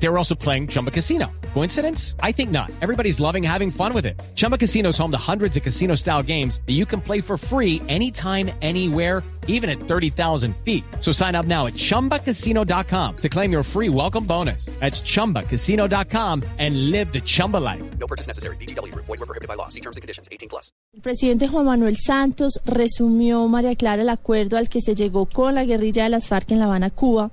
They were also playing Chumba Casino. Coincidence? I think not. Everybody's loving having fun with it. Chumba Casino is home to hundreds of casino style games that you can play for free anytime, anywhere, even at 30,000 feet. So sign up now at chumbacasino.com to claim your free welcome bonus. That's chumbacasino.com and live the Chumba life. No purchase necessary. BGW. Void were prohibited by law. See terms and conditions. 18 plus. El presidente Juan Manuel Santos resumió, María Clara, el acuerdo al que se llegó con la guerrilla de las FARC en La Habana, Cuba,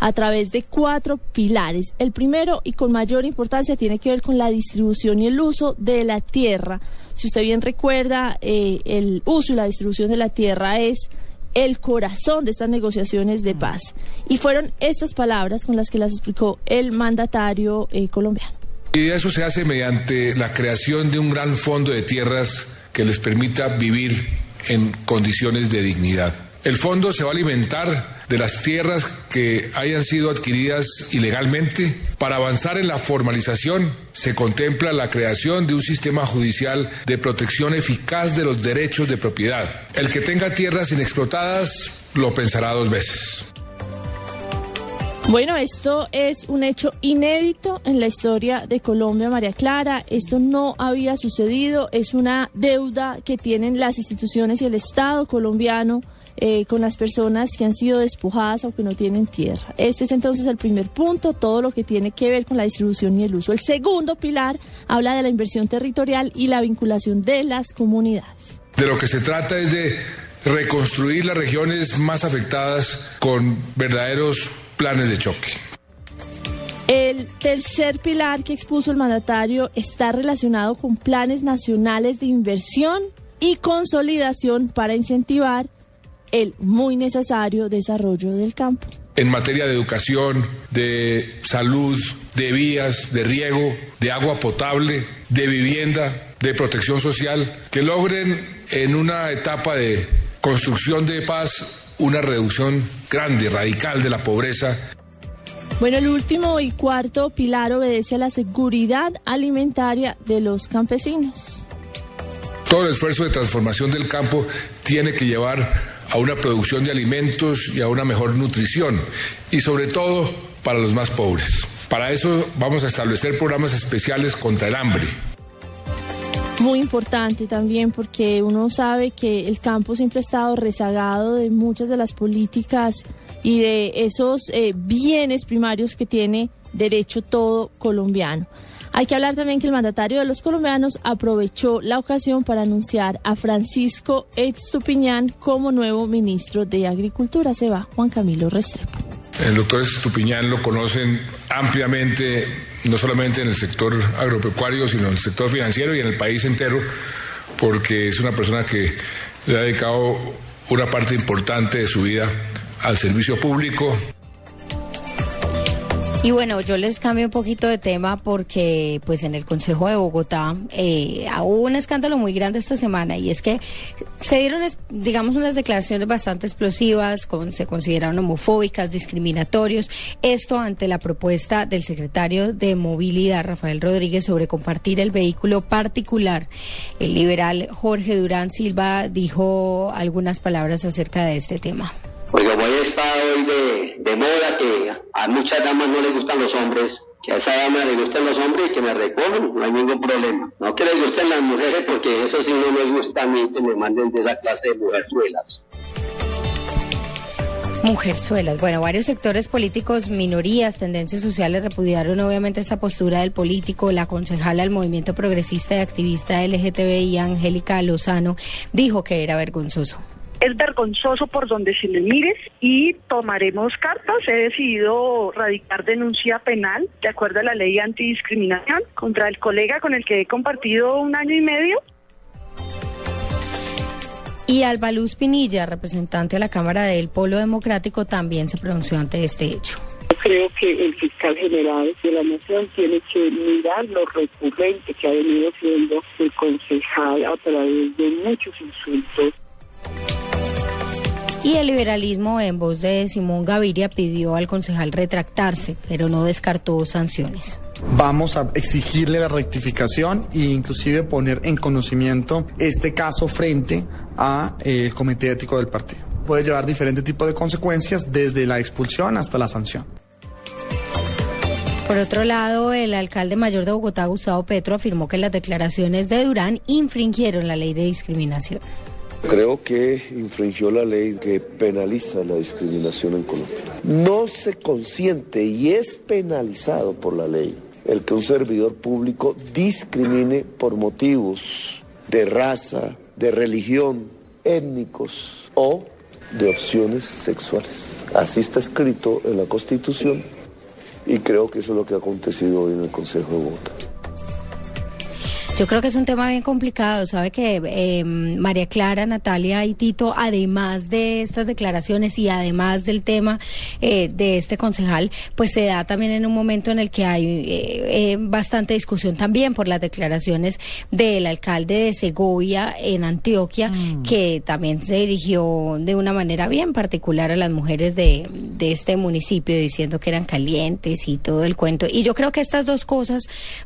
a través de cuatro pilares. El primero y con mayor importancia tiene que ver con la distribución y el uso de la tierra. Si usted bien recuerda, eh, el uso y la distribución de la tierra es el corazón de estas negociaciones de paz. Y fueron estas palabras con las que las explicó el mandatario eh, colombiano. Y eso se hace mediante la creación de un gran fondo de tierras que les permita vivir en condiciones de dignidad. El fondo se va a alimentar de las tierras que hayan sido adquiridas ilegalmente. Para avanzar en la formalización, se contempla la creación de un sistema judicial de protección eficaz de los derechos de propiedad. El que tenga tierras inexplotadas lo pensará dos veces. Bueno, esto es un hecho inédito en la historia de Colombia, María Clara. Esto no había sucedido. Es una deuda que tienen las instituciones y el Estado colombiano eh, con las personas que han sido despojadas o que no tienen tierra. Este es entonces el primer punto, todo lo que tiene que ver con la distribución y el uso. El segundo pilar habla de la inversión territorial y la vinculación de las comunidades. De lo que se trata es de reconstruir las regiones más afectadas con verdaderos planes de choque. El tercer pilar que expuso el mandatario está relacionado con planes nacionales de inversión y consolidación para incentivar el muy necesario desarrollo del campo. En materia de educación, de salud, de vías, de riego, de agua potable, de vivienda, de protección social, que logren en una etapa de construcción de paz una reducción grande, radical de la pobreza. Bueno, el último y cuarto pilar obedece a la seguridad alimentaria de los campesinos. Todo el esfuerzo de transformación del campo tiene que llevar a una producción de alimentos y a una mejor nutrición, y sobre todo para los más pobres. Para eso vamos a establecer programas especiales contra el hambre. Muy importante también porque uno sabe que el campo siempre ha estado rezagado de muchas de las políticas y de esos eh, bienes primarios que tiene derecho todo colombiano. Hay que hablar también que el mandatario de los colombianos aprovechó la ocasión para anunciar a Francisco Estupiñán como nuevo ministro de Agricultura. Se va Juan Camilo Restrepo. El doctor Estupiñán lo conocen ampliamente, no solamente en el sector agropecuario, sino en el sector financiero y en el país entero, porque es una persona que le ha dedicado una parte importante de su vida al servicio público. Y bueno, yo les cambio un poquito de tema porque pues en el Consejo de Bogotá eh, hubo un escándalo muy grande esta semana y es que se dieron, digamos, unas declaraciones bastante explosivas, con, se consideraron homofóbicas, discriminatorios, esto ante la propuesta del secretario de Movilidad, Rafael Rodríguez, sobre compartir el vehículo particular. El liberal Jorge Durán Silva dijo algunas palabras acerca de este tema. Hoy hoy de, de moda que a muchas damas no les gustan los hombres, que a esa dama le gustan los hombres y que me recogen, no hay ningún problema. No que les gusten las mujeres porque eso sí no me gusta a mí que me manden de esa clase de mujerzuelas. Mujerzuelas. Bueno, varios sectores políticos, minorías, tendencias sociales repudiaron obviamente esta postura del político. La concejala del movimiento progresista y activista LGTBI, Angélica Lozano, dijo que era vergonzoso. Es vergonzoso por donde se le mires y tomaremos cartas. He decidido radicar denuncia penal de acuerdo a la ley antidiscriminación contra el colega con el que he compartido un año y medio. Y Alba Luz Pinilla, representante de la Cámara del Polo Democrático, también se pronunció ante este hecho. Creo que el fiscal general de la Nación tiene que mirar lo recurrente que ha venido siendo el concejal a través de muchos insultos. Y el liberalismo, en voz de Simón Gaviria, pidió al concejal retractarse, pero no descartó sanciones. Vamos a exigirle la rectificación e inclusive poner en conocimiento este caso frente al el comité ético del partido. Puede llevar diferentes tipos de consecuencias desde la expulsión hasta la sanción. Por otro lado, el alcalde mayor de Bogotá, Gustavo Petro, afirmó que las declaraciones de Durán infringieron la ley de discriminación. Creo que infringió la ley que penaliza la discriminación en Colombia. No se consiente y es penalizado por la ley el que un servidor público discrimine por motivos de raza, de religión, étnicos o de opciones sexuales. Así está escrito en la Constitución y creo que eso es lo que ha acontecido hoy en el Consejo de Bogotá. Yo creo que es un tema bien complicado. Sabe que eh, María Clara, Natalia y Tito, además de estas declaraciones y además del tema eh, de este concejal, pues se da también en un momento en el que hay eh, bastante discusión también por las declaraciones del alcalde de Segovia en Antioquia, mm. que también se dirigió de una manera bien particular a las mujeres de, de este municipio, diciendo que eran calientes y todo el cuento. Y yo creo que estas dos cosas,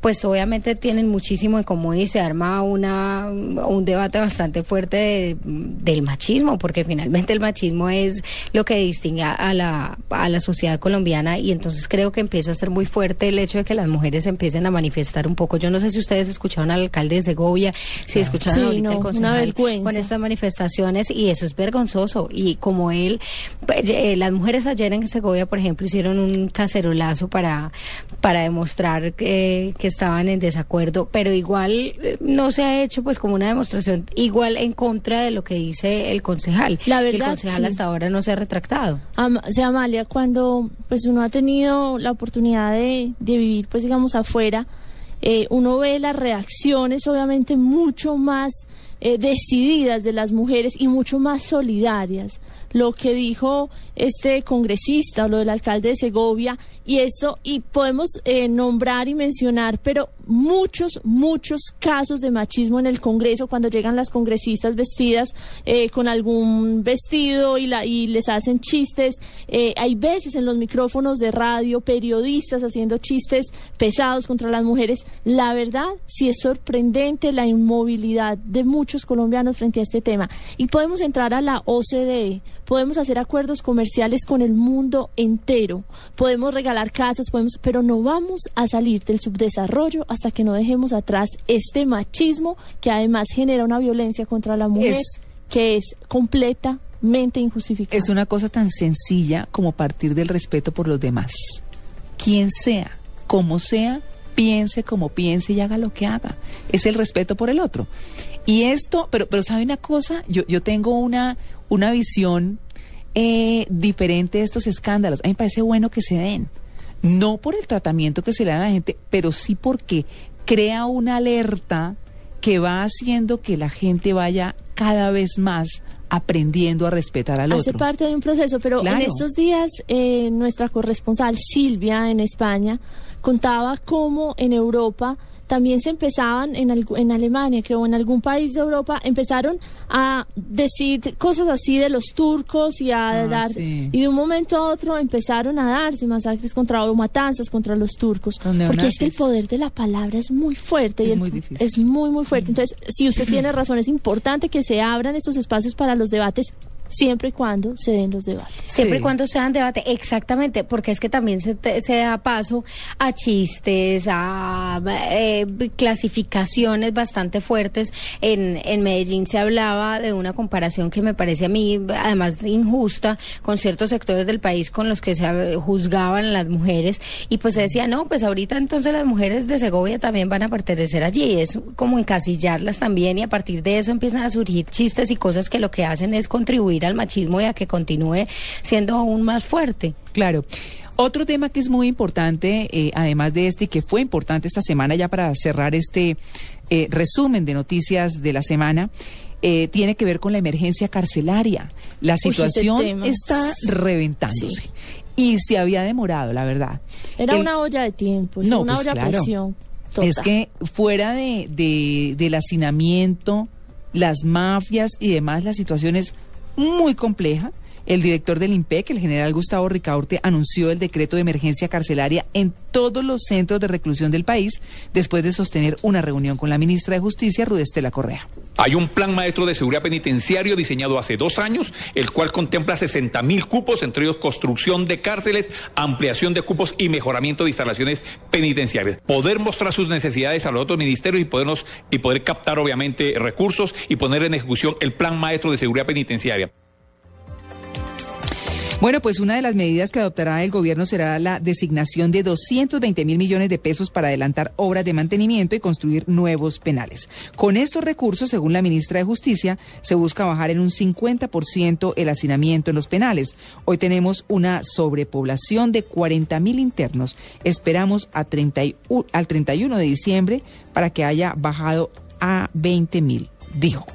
pues obviamente tienen muchísimo en común y se arma una, un debate bastante fuerte del machismo, porque finalmente el machismo es lo que distingue a la, a la sociedad colombiana y entonces creo que empieza a ser muy fuerte el hecho de que las mujeres empiecen a manifestar un poco. Yo no sé si ustedes escucharon al alcalde de Segovia, si escucharon ahorita el concejal con estas manifestaciones y eso es vergonzoso. Y como él, pues, eh, las mujeres ayer en Segovia, por ejemplo, hicieron un cacerolazo para, para demostrar que, que estaban en desacuerdo, pero igual eh, no se ha hecho pues como una demostración igual en contra de lo que dice el concejal. La verdad, el concejal hasta ahora no se ha retractado. o sea, Amalia, cuando pues uno ha tenido la oportunidad de, de vivir pues digamos afuera, eh, uno ve las reacciones obviamente mucho más eh, decididas de las mujeres y mucho más solidarias. Lo que dijo este congresista, lo del alcalde de Segovia, y eso, y podemos eh, nombrar y mencionar, pero muchos, muchos casos de machismo en el Congreso cuando llegan las congresistas vestidas eh, con algún vestido y, la, y les hacen chistes. Eh, hay veces en los micrófonos de radio periodistas haciendo chistes pesados contra las mujeres. La verdad, sí es sorprendente la inmovilidad de muchos colombianos frente a este tema. Y podemos entrar a la OCDE, podemos hacer acuerdos comerciales con el mundo entero, podemos regalar casas, podemos, pero no vamos a salir del subdesarrollo hasta que no dejemos atrás este machismo que además genera una violencia contra la mujer que es completamente injustificada. Es una cosa tan sencilla como partir del respeto por los demás. Quien sea, como sea, piense como piense y haga lo que haga. Es el respeto por el otro. Y esto, pero, pero sabe una cosa, yo, yo tengo una, una visión eh, diferente de estos escándalos. A mí me parece bueno que se den. No por el tratamiento que se le da a la gente, pero sí porque crea una alerta que va haciendo que la gente vaya cada vez más aprendiendo a respetar al otro. Hace parte de un proceso, pero en estos días eh, nuestra corresponsal Silvia en España contaba cómo en Europa también se empezaban en, en Alemania, creo, en algún país de Europa, empezaron a decir cosas así de los turcos y a ah, dar, y de un momento a otro empezaron a darse masacres contra o matanzas contra los turcos, porque es que el poder de la palabra es muy fuerte es y muy difícil. es muy muy fuerte. Entonces, si usted tiene razón, es importante que se abran estos espacios para los debates siempre y cuando se den los debates. Siempre y cuando se dan debate, exactamente, porque es que también se, se da paso a chistes, a eh, clasificaciones bastante fuertes. En, en Medellín se hablaba de una comparación que me parece a mí además injusta con ciertos sectores del país con los que se juzgaban las mujeres y pues se decía, no, pues ahorita entonces las mujeres de Segovia también van a pertenecer allí, es como encasillarlas también y a partir de eso empiezan a surgir chistes y cosas que lo que hacen es contribuir al machismo y a que continúe siendo aún más fuerte. Claro. Otro tema que es muy importante, eh, además de este, y que fue importante esta semana ya para cerrar este eh, resumen de noticias de la semana, eh, tiene que ver con la emergencia carcelaria. La situación está reventándose. Y se había demorado, la verdad. Era una olla de tiempo, no, una pues olla de presión. Es que fuera de, de, del hacinamiento, las mafias y demás, la situación es muy compleja El director del IMPEC, el general Gustavo Ricaurte, anunció el decreto de emergencia carcelaria en todos los centros de reclusión del país después de sostener una reunión con la ministra de Justicia, Rudestela Correa. Hay un plan maestro de seguridad penitenciario diseñado hace dos años, el cual contempla 60 mil cupos, entre ellos construcción de cárceles, ampliación de cupos y mejoramiento de instalaciones penitenciarias. Poder mostrar sus necesidades a los otros ministerios y y poder captar obviamente recursos y poner en ejecución el plan maestro de seguridad penitenciaria. Bueno, pues una de las medidas que adoptará el gobierno será la designación de 220 mil millones de pesos para adelantar obras de mantenimiento y construir nuevos penales. Con estos recursos, según la ministra de Justicia, se busca bajar en un 50% el hacinamiento en los penales. Hoy tenemos una sobrepoblación de 40 mil internos. Esperamos a 31, al 31 de diciembre para que haya bajado a 20 mil, dijo.